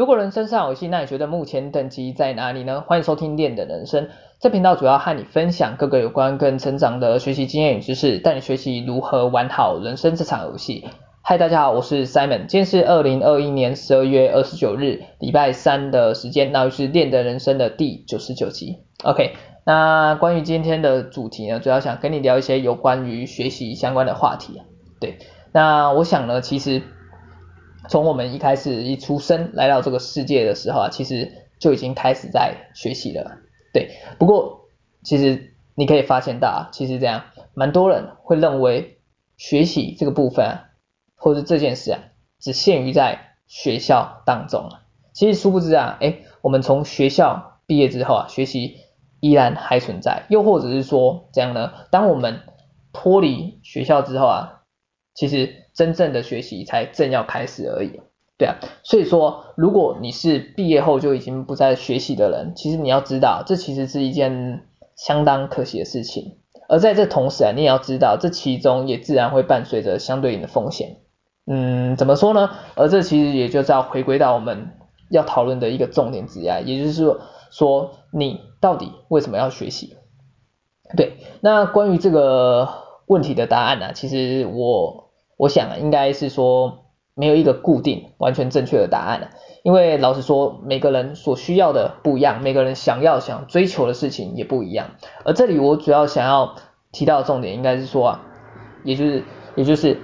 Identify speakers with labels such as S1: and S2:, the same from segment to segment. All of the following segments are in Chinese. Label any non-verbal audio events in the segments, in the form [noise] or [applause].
S1: 如果人生是场游戏，那你觉得目前等级在哪里呢？欢迎收听练的人生，这频道主要和你分享各个有关个人成长的学习经验与知识，带你学习如何玩好人生这场游戏。嗨，大家好，我是 Simon，今天是二零二一年十二月二十九日，礼拜三的时间，那就是练的人生的第九十九集。OK，那关于今天的主题呢，主要想跟你聊一些有关于学习相关的话题。对，那我想呢，其实。从我们一开始一出生来到这个世界的时候啊，其实就已经开始在学习了，对。不过其实你可以发现到啊，其实这样蛮多人会认为学习这个部分啊，或者这件事啊，只限于在学校当中啊。其实殊不知啊，诶，我们从学校毕业之后啊，学习依然还存在。又或者是说这样呢，当我们脱离学校之后啊，其实。真正的学习才正要开始而已，对啊，所以说如果你是毕业后就已经不再学习的人，其实你要知道，这其实是一件相当可惜的事情。而在这同时啊，你也要知道，这其中也自然会伴随着相对应的风险。嗯，怎么说呢？而这其实也就是要回归到我们要讨论的一个重点之一啊，也就是说，说你到底为什么要学习？对，那关于这个问题的答案呢、其实我。我想应该是说没有一个固定完全正确的答案，因为老实说每个人所需要的不一样，每个人想要想追求的事情也不一样。而这里我主要想要提到的重点应该是说啊，也就是也就是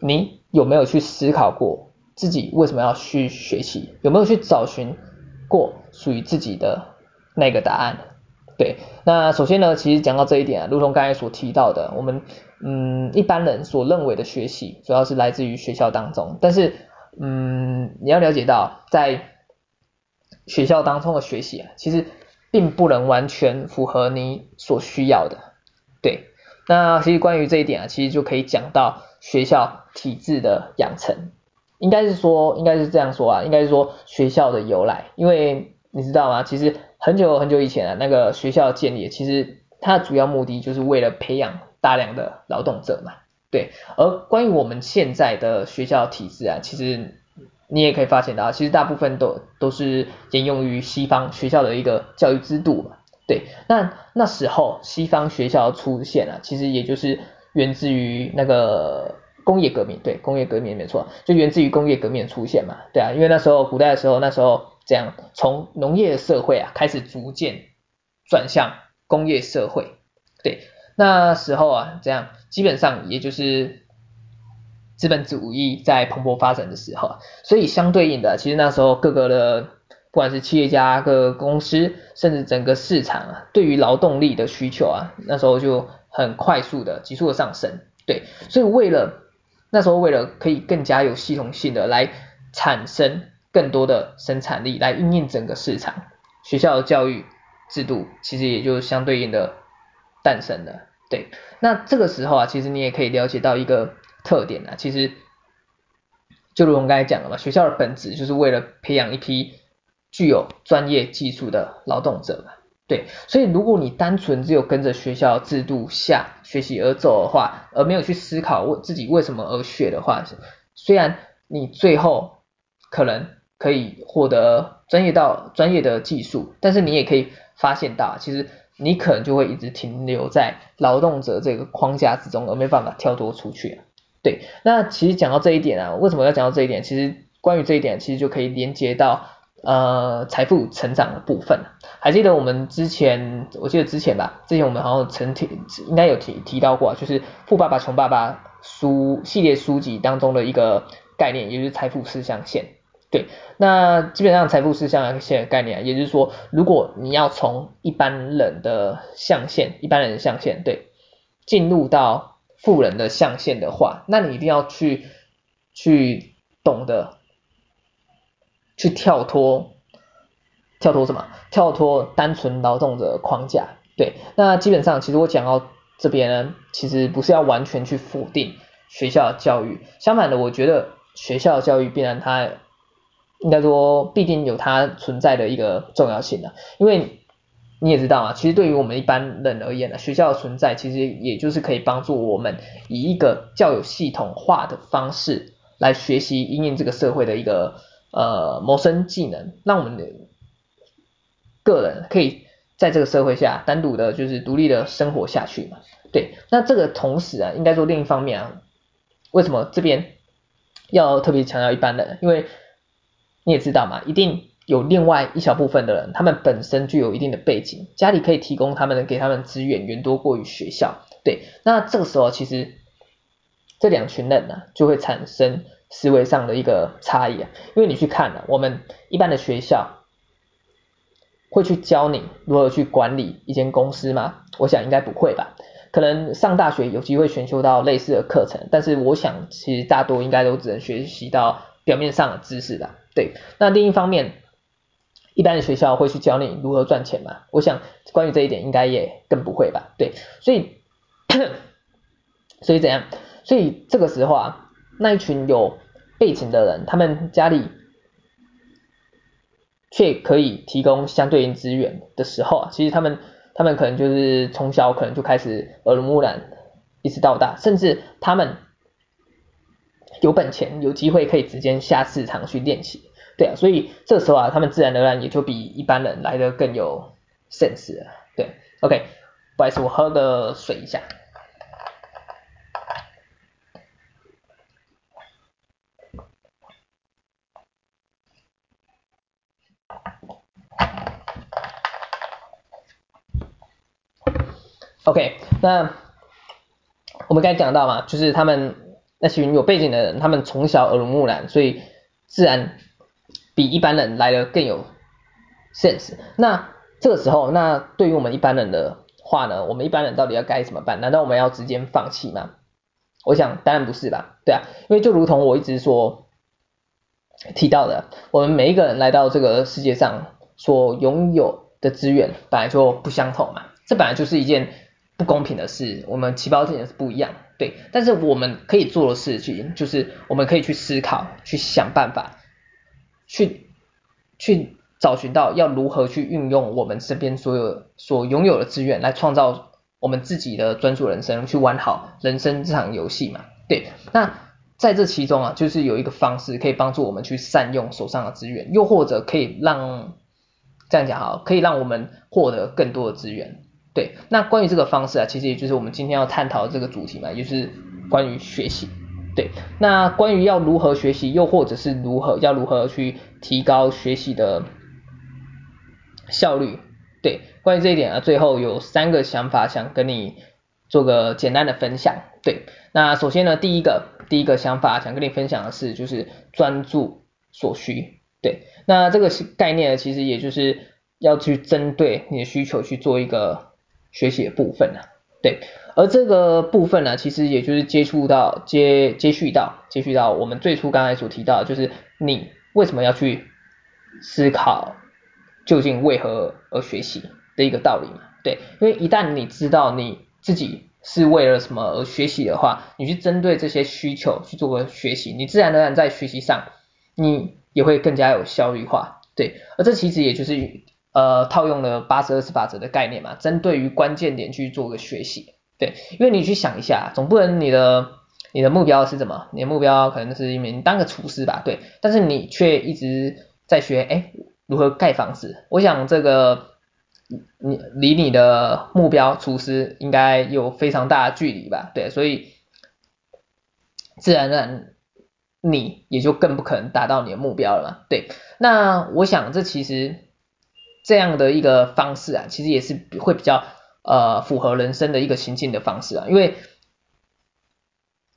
S1: 你有没有去思考过自己为什么要去学习，有没有去找寻过属于自己的那个答案？对，那首先呢，其实讲到这一点啊，如同刚才所提到的，我们嗯一般人所认为的学习，主要是来自于学校当中，但是嗯你要了解到，在学校当中的学习啊，其实并不能完全符合你所需要的。对，那其实关于这一点啊，其实就可以讲到学校体制的养成，应该是说，应该是这样说啊，应该是说学校的由来，因为你知道吗？其实。很久很久以前啊，那个学校建立，其实它的主要目的就是为了培养大量的劳动者嘛，对。而关于我们现在的学校体制啊，其实你也可以发现到，其实大部分都都是沿用于西方学校的一个教育制度嘛，对。那那时候西方学校出现啊，其实也就是源自于那个工业革命，对，工业革命没错，就源自于工业革命的出现嘛，对啊，因为那时候古代的时候，那时候。这样，从农业社会啊开始逐渐转向工业社会，对，那时候啊，这样基本上也就是资本主义在蓬勃发展的时候，所以相对应的，其实那时候各个的不管是企业家、各个公司，甚至整个市场啊，对于劳动力的需求啊，那时候就很快速的急速的上升，对，所以为了那时候为了可以更加有系统性的来产生。更多的生产力来因应整个市场，学校的教育制度其实也就相对应的诞生了。对，那这个时候啊，其实你也可以了解到一个特点啊，其实就如我们刚才讲了嘛，学校的本质就是为了培养一批具有专业技术的劳动者嘛。对，所以如果你单纯只有跟着学校制度下学习而走的话，而没有去思考为自己为什么而学的话，虽然你最后可能可以获得专业到专业的技术，但是你也可以发现到，其实你可能就会一直停留在劳动者这个框架之中，而没办法跳脱出去。对，那其实讲到这一点啊，为什么要讲到这一点？其实关于这一点，其实就可以连接到呃财富成长的部分。还记得我们之前，我记得之前吧，之前我们好像曾提应该有提提到过，就是《富爸爸穷爸爸》书系列书籍当中的一个概念，也就是财富四象限。对，那基本上财富是这样一些概念，也就是说，如果你要从一般人的象限，一般人的象限，对，进入到富人的象限的话，那你一定要去去懂得去跳脱，跳脱什么？跳脱单纯劳动的框架。对，那基本上其实我讲到这边呢，其实不是要完全去否定学校教育，相反的，我觉得学校教育必然它。应该说，必定有它存在的一个重要性的，因为你也知道啊，其实对于我们一般人而言呢，学校的存在其实也就是可以帮助我们以一个较有系统化的方式来学习应应这个社会的一个呃谋生技能，让我们的个人可以在这个社会下单独的，就是独立的生活下去嘛。对，那这个同时啊，应该说另一方面啊，为什么这边要特别强调一般人？因为你也知道嘛，一定有另外一小部分的人，他们本身具有一定的背景，家里可以提供他们给他们资源远多过于学校。对，那这个时候其实这两群人呢、就会产生思维上的一个差异啊，因为你去看了、啊、我们一般的学校，会去教你如何去管理一间公司吗？我想应该不会吧。可能上大学有机会选修到类似的课程，但是我想其实大多应该都只能学习到表面上的知识吧。对，那另一方面，一般的学校会去教你如何赚钱吗？我想关于这一点应该也更不会吧。对，所以 [coughs] 所以怎样？所以这个时候啊，那一群有背景的人，他们家里却可以提供相对应资源的时候啊，其实他们。他们可能就是从小可能就开始耳濡目染，一直到大，甚至他们有本钱，有机会可以直接下市场去练习，对啊，所以这时候啊，他们自然而然也就比一般人来的更有 sense 了，对，OK，不好意思，我喝个水一下。OK，那我们刚才讲到嘛，就是他们那群有背景的人，他们从小耳濡目染，所以自然比一般人来的更有 sense。那这个时候，那对于我们一般人的话呢，我们一般人到底要该怎么办？难道我们要直接放弃吗？我想当然不是吧，对啊，因为就如同我一直说提到的，我们每一个人来到这个世界上所拥有的资源本来就不相同嘛，这本来就是一件。不公平的是，我们起跑点是不一样，对。但是我们可以做的事情，就是我们可以去思考，去想办法，去去找寻到要如何去运用我们身边所有所拥有的资源，来创造我们自己的专属人生，去玩好人生这场游戏嘛，对。那在这其中啊，就是有一个方式可以帮助我们去善用手上的资源，又或者可以让这样讲哈，可以让我们获得更多的资源。对，那关于这个方式啊，其实也就是我们今天要探讨的这个主题嘛，也就是关于学习。对，那关于要如何学习，又或者是如何要如何去提高学习的效率。对，关于这一点啊，最后有三个想法想跟你做个简单的分享。对，那首先呢，第一个第一个想法想跟你分享的是，就是专注所需。对，那这个概念呢，其实也就是要去针对你的需求去做一个。学习的部分呢、对，而这个部分呢，其实也就是接触到接接续到接续到我们最初刚才所提到，就是你为什么要去思考究竟为何而学习的一个道理嘛，对，因为一旦你知道你自己是为了什么而学习的话，你去针对这些需求去做个学习，你自然而然在学习上你也会更加有效率化，对，而这其实也就是。呃，套用了八十二十法则的概念嘛，针对于关键点去做个学习，对，因为你去想一下，总不能你的你的目标是什么？你的目标可能是一名当个厨师吧，对，但是你却一直在学，哎，如何盖房子？我想这个你离你的目标厨师应该有非常大的距离吧，对，所以自然而然你也就更不可能达到你的目标了嘛，对，那我想这其实。这样的一个方式啊，其实也是会比较呃符合人生的一个情境的方式啊，因为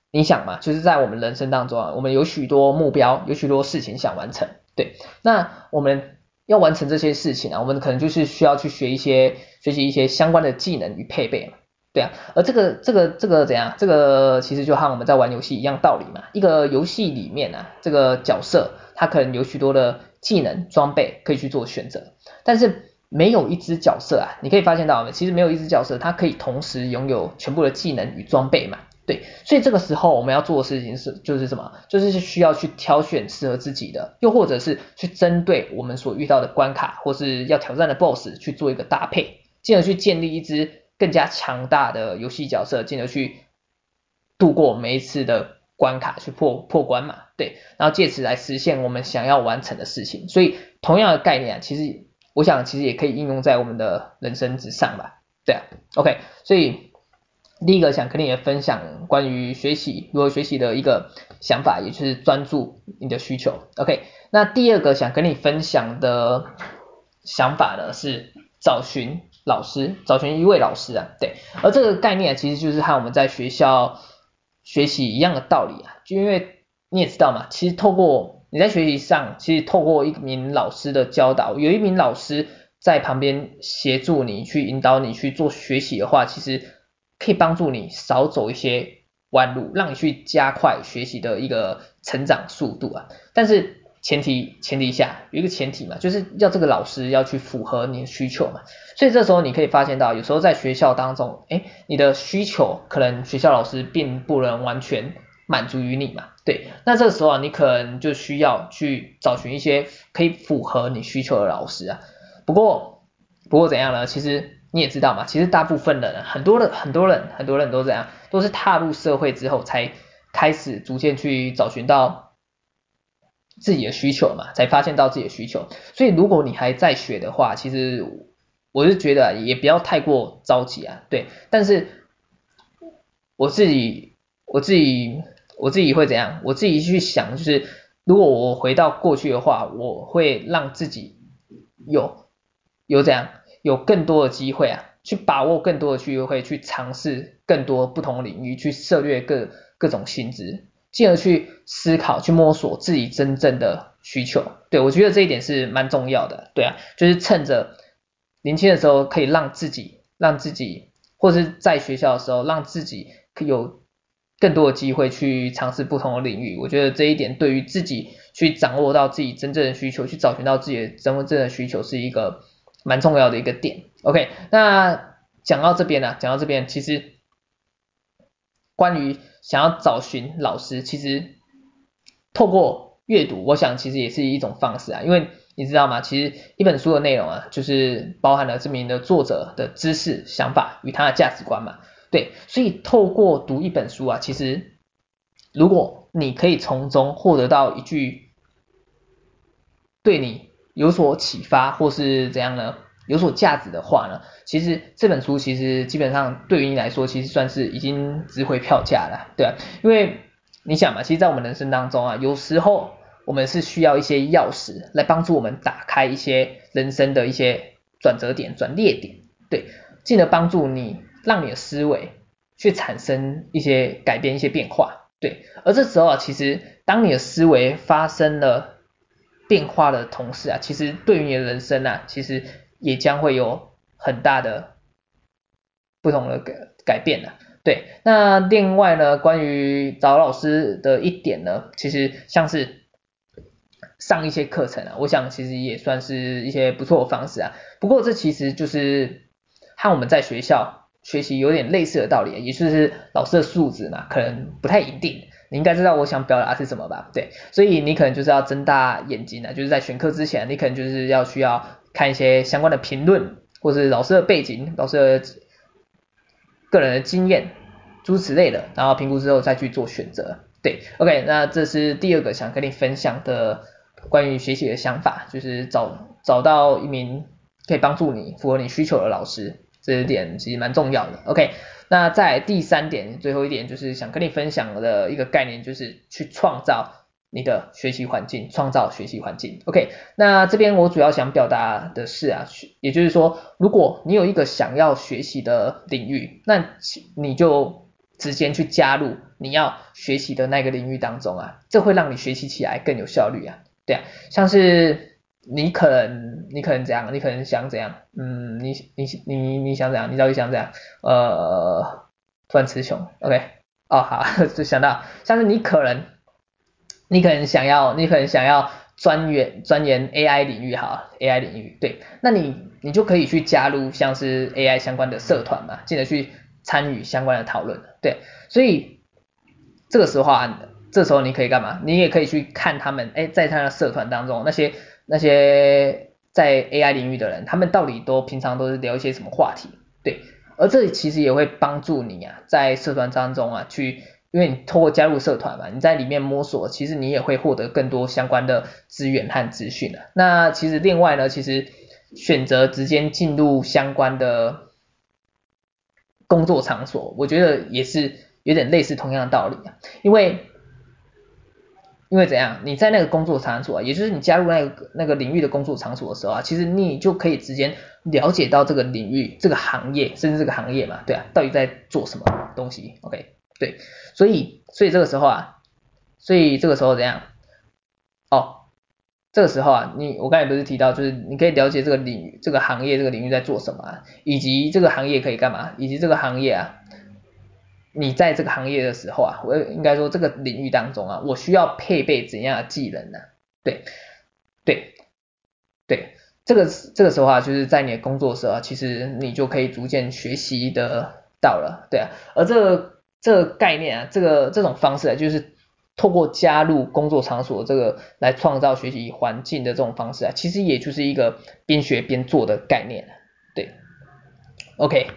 S1: 你想嘛，就是在我们人生当中啊，我们有许多目标，有许多事情想完成，对，那我们要完成这些事情啊，我们可能就是需要去学一些学习一些相关的技能与配备嘛，对啊，而这个这个这个怎样？这个其实就和我们在玩游戏一样道理嘛，一个游戏里面啊，这个角色它可能有许多的技能装备可以去做选择。但是没有一只角色啊，你可以发现到，其实没有一只角色，它可以同时拥有全部的技能与装备嘛，对，所以这个时候我们要做的事情是，就是什么？就是需要去挑选适合自己的，又或者是去针对我们所遇到的关卡或是要挑战的 BOSS 去做一个搭配，进而去建立一支更加强大的游戏角色，进而去度过每一次的关卡，去破破关嘛。对，然后借此来实现我们想要完成的事情。所以同样的概念啊，其实我想其实也可以应用在我们的人生之上吧，对啊，OK，所以第一个想跟你分享关于学习如何学习的一个想法，也就是专注你的需求，OK，那第二个想跟你分享的想法呢是找寻老师，找寻一位老师啊，对，而这个概念其实就是和我们在学校学习一样的道理啊，就因为你也知道嘛，其实透过你在学习上，其实透过一名老师的教导，有一名老师在旁边协助你去引导你去做学习的话，其实可以帮助你少走一些弯路，让你去加快学习的一个成长速度啊，但是。前提前提下有一个前提嘛，就是要这个老师要去符合你的需求嘛，所以这时候你可以发现到，有时候在学校当中，诶，你的需求可能学校老师并不能完全满足于你嘛，对，那这个时候啊，你可能就需要去找寻一些可以符合你需求的老师啊。不过不过怎样呢？其实你也知道嘛，其实大部分的人，很多的很多人很多人都这样，都是踏入社会之后才开始逐渐去找寻到。自己的需求嘛，才发现到自己的需求。所以如果你还在学的话，其实我是觉得也不要太过着急啊。对，但是我自己我自己我自己会怎样？我自己去想，就是如果我回到过去的话，我会让自己有有怎样有更多的机会啊，去把握更多的机会，去尝试更多不同领域，去涉猎各各种薪资。进而去思考、去摸索自己真正的需求，对，我觉得这一点是蛮重要的，对啊，就是趁着年轻的时候可以让自己、让自己，或者是在学校的时候让自己可有更多的机会去尝试不同的领域。我觉得这一点对于自己去掌握到自己真正的需求，去找寻到自己的真正的需求是一个蛮重要的一个点。OK，那讲到这边呢、讲到这边其实关于。想要找寻老师，其实透过阅读，我想其实也是一种方式啊。因为你知道吗？其实一本书的内容啊，就是包含了这名的作者的知识、想法与他的价值观嘛。对，所以透过读一本书啊，其实如果你可以从中获得到一句对你有所启发，或是怎样呢？有所价值的话呢，其实这本书其实基本上对于你来说，其实算是已经值回票价了，对啊，因为你想嘛，其实，在我们人生当中啊，有时候我们是需要一些钥匙来帮助我们打开一些人生的一些转折点、转捩点，对，进而帮助你，让你的思维去产生一些改变、一些变化，对。而这时候啊，其实当你的思维发生了变化的同时啊，其实对于你的人生啊，其实也将会有很大的不同的改改变了，对。那另外呢，关于找老师的一点呢，其实像是上一些课程啊，我想其实也算是一些不错的方式啊。不过这其实就是和我们在学校学习有点类似的道理，也就是老师的素质嘛，可能不太一定。你应该知道我想表达是什么吧？对，所以你可能就是要睁大眼睛啊，就是在选课之前，你可能就是要需要。看一些相关的评论，或是老师的背景、老师的个人的经验，诸此类的，然后评估之后再去做选择。对，OK，那这是第二个想跟你分享的关于学习的想法，就是找找到一名可以帮助你、符合你需求的老师，这一点其实蛮重要的。OK，那在第三点，最后一点就是想跟你分享的一个概念，就是去创造。你的学习环境，创造学习环境。OK，那这边我主要想表达的是啊，也就是说，如果你有一个想要学习的领域，那你就直接去加入你要学习的那个领域当中啊，这会让你学习起来更有效率啊。对啊，像是你可能你可能怎样，你可能想怎样，嗯，你你你你想怎样，你到底想怎样？呃，突然词穷。OK，哦好，[laughs] 就想到像是你可能。你可能想要，你可能想要钻研钻研 AI 领域哈，AI 领域，对，那你你就可以去加入像是 AI 相关的社团嘛，进而去参与相关的讨论，对，所以这个时候啊，这时候你可以干嘛？你也可以去看他们，哎，在他的社团当中那些那些在 AI 领域的人，他们到底都平常都是聊一些什么话题，对，而这其实也会帮助你啊，在社团当中啊去。因为你透过加入社团嘛，你在里面摸索，其实你也会获得更多相关的资源和资讯的。那其实另外呢，其实选择直接进入相关的工作场所，我觉得也是有点类似同样的道理啊，因为。因为怎样？你在那个工作场所啊，也就是你加入那个那个领域的工作场所的时候啊，其实你就可以直接了解到这个领域、这个行业，甚至这个行业嘛，对啊，到底在做什么东西？OK，对，所以所以这个时候啊，所以这个时候怎样？哦，这个时候啊，你我刚才不是提到，就是你可以了解这个领域、这个行业、这个领域在做什么啊，以及这个行业可以干嘛，以及这个行业啊。你在这个行业的时候啊，我应该说这个领域当中啊，我需要配备怎样的技能呢？对，对，对，这个这个时候啊，就是在你的工作时候啊，其实你就可以逐渐学习得到了，对啊。而这这个概念啊，这个这种方式啊，就是透过加入工作场所这个来创造学习环境的这种方式啊，其实也就是一个边学边做的概念，对，OK。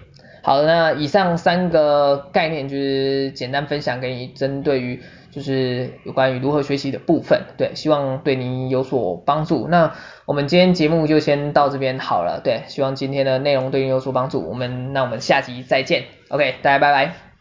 S1: 好，那以上三个概念就是简单分享给你，针对于就是有关于如何学习的部分，对，希望对你有所帮助。那我们今天节目就先到这边好了，对，希望今天的内容对你有所帮助。我们那我们下集再见，OK，大家拜拜。